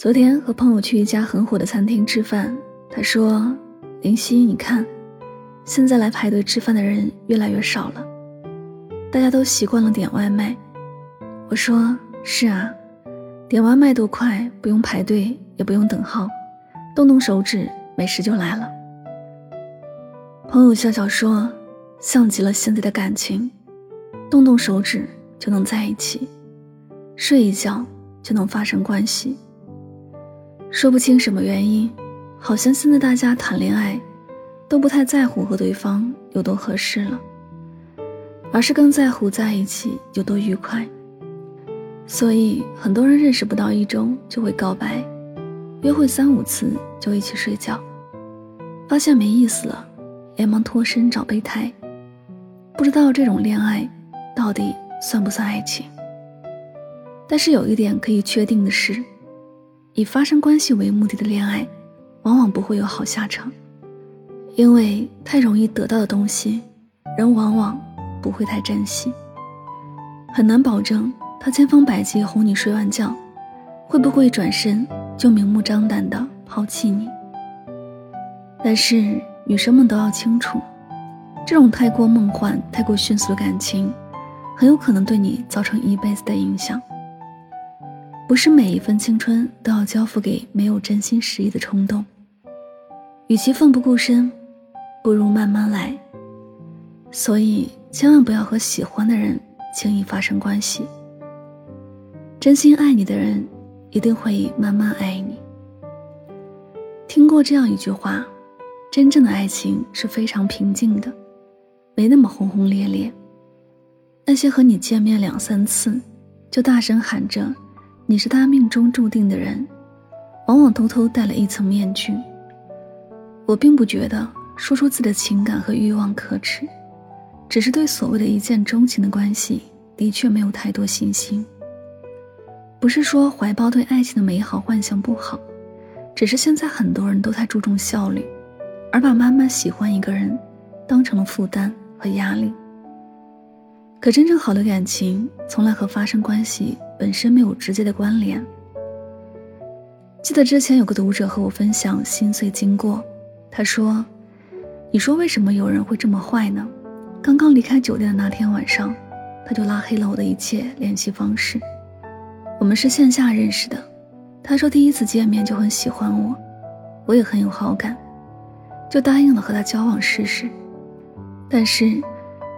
昨天和朋友去一家很火的餐厅吃饭，他说：“林夕，你看，现在来排队吃饭的人越来越少了，大家都习惯了点外卖。”我说：“是啊，点外卖多快，不用排队，也不用等号，动动手指，美食就来了。”朋友笑笑说：“像极了现在的感情，动动手指就能在一起，睡一觉就能发生关系。”说不清什么原因，好像现在大家谈恋爱，都不太在乎和对方有多合适了，而是更在乎在一起有多愉快。所以很多人认识不到一周就会告白，约会三五次就一起睡觉，发现没意思了，连忙脱身找备胎。不知道这种恋爱到底算不算爱情？但是有一点可以确定的是。以发生关系为目的的恋爱，往往不会有好下场，因为太容易得到的东西，人往往不会太珍惜。很难保证他千方百计哄你睡完觉，会不会转身就明目张胆的抛弃你。但是女生们都要清楚，这种太过梦幻、太过迅速的感情，很有可能对你造成一辈子的影响。不是每一份青春都要交付给没有真心实意的冲动。与其奋不顾身，不如慢慢来。所以千万不要和喜欢的人轻易发生关系。真心爱你的人，一定会慢慢爱你。听过这样一句话：真正的爱情是非常平静的，没那么轰轰烈烈。那些和你见面两三次，就大声喊着。你是他命中注定的人，往往偷偷戴了一层面具。我并不觉得说出自己的情感和欲望可耻，只是对所谓的一见钟情的关系，的确没有太多信心。不是说怀抱对爱情的美好幻想不好，只是现在很多人都太注重效率，而把慢慢喜欢一个人，当成了负担和压力。可真正好的感情，从来和发生关系本身没有直接的关联。记得之前有个读者和我分享心碎经过，他说：“你说为什么有人会这么坏呢？刚刚离开酒店的那天晚上，他就拉黑了我的一切联系方式。我们是线下认识的，他说第一次见面就很喜欢我，我也很有好感，就答应了和他交往试试。但是……”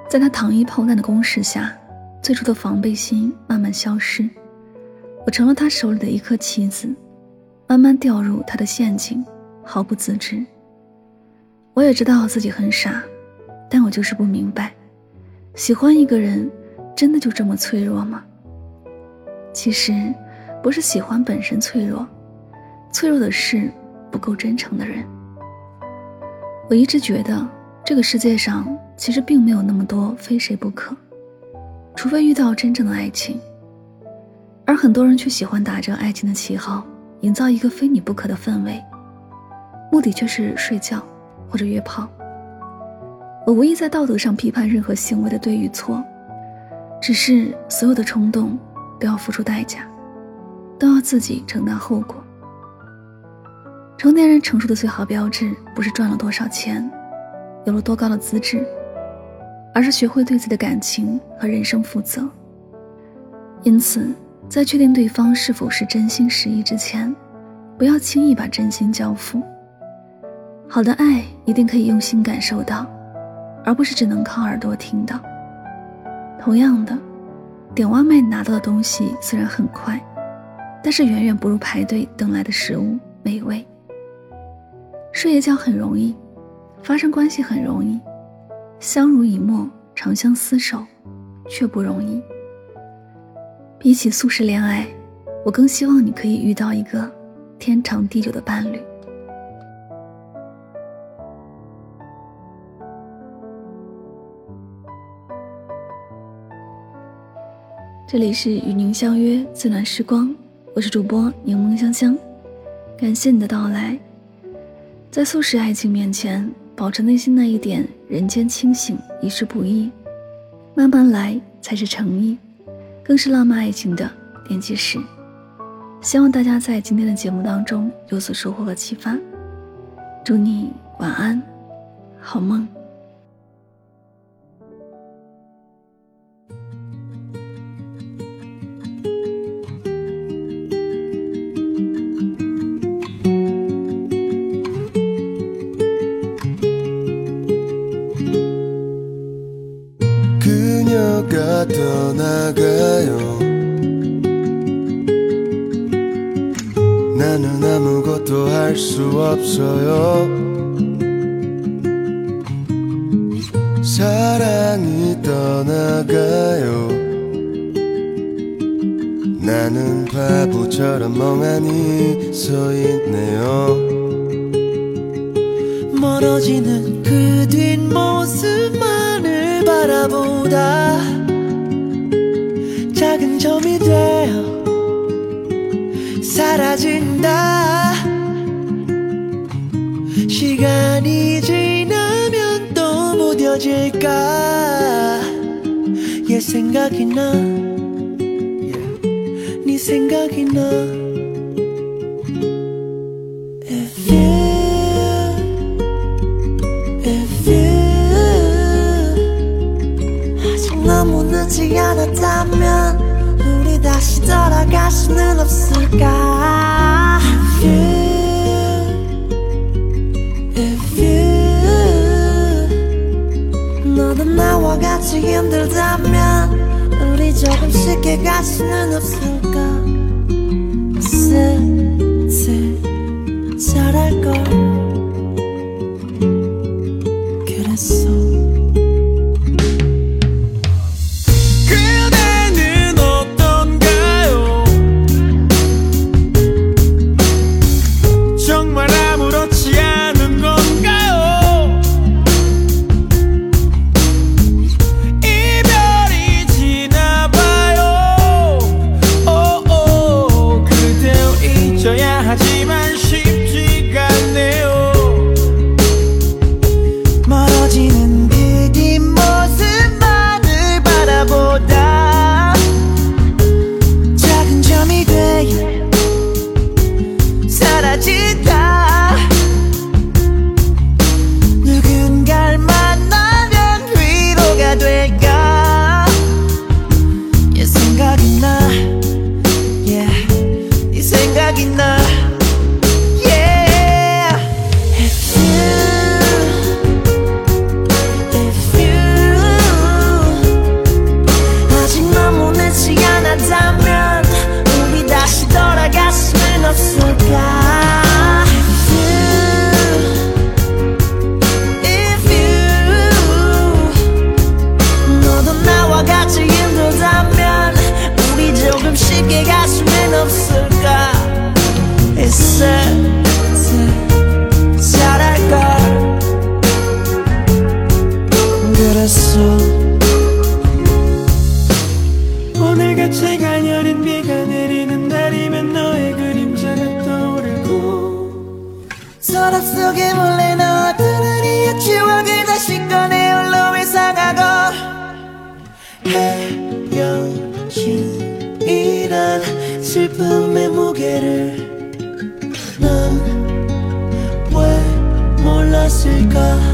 在他糖衣炮弹的攻势下，最初的防备心慢慢消失，我成了他手里的一颗棋子，慢慢掉入他的陷阱，毫不自知。我也知道自己很傻，但我就是不明白，喜欢一个人，真的就这么脆弱吗？其实，不是喜欢本身脆弱，脆弱的是不够真诚的人。我一直觉得。这个世界上其实并没有那么多非谁不可，除非遇到真正的爱情。而很多人却喜欢打着爱情的旗号，营造一个非你不可的氛围，目的却是睡觉或者约炮。我无意在道德上批判任何行为的对与错，只是所有的冲动都要付出代价，都要自己承担后果。成年人成熟的最好标志，不是赚了多少钱。有了多高的资质，而是学会对自己的感情和人生负责。因此，在确定对方是否是真心实意之前，不要轻易把真心交付。好的爱一定可以用心感受到，而不是只能靠耳朵听到。同样的，点外卖拿到的东西虽然很快，但是远远不如排队等来的食物美味。睡一觉很容易，发生关系很容易，相濡以沫、长相厮守却不容易。比起速食恋爱，我更希望你可以遇到一个天长地久的伴侣。这里是与您相约最暖时光，我是主播柠檬香香，感谢你的到来。在速食爱情面前，保持内心那一点人间清醒，一世不易。慢慢来才是诚意，更是浪漫爱情的奠基石。希望大家在今天的节目当中有所收获和启发。祝你晚安，好梦。 그녀가 떠나가요. 나는 아무것도 할 수 없어요. 사랑이 떠나가요. 나는 바보처럼 멍하니 서 있네요. 멀어지는 그 뒷모습만을 바라보다 작은 점이 되어 사라진다. 시간이 지나면 또 무뎌질까? 얘 생각이 나. 네 생각이 나 늦지 않았다면 우리 다시 돌아갈 수는 없을까? If you If you 너도 나와 같이 힘들다면 우리 조금 쉽게 갈 수는 없을까? 슬슬 잘할걸 querer. Nen, pues, mola seca.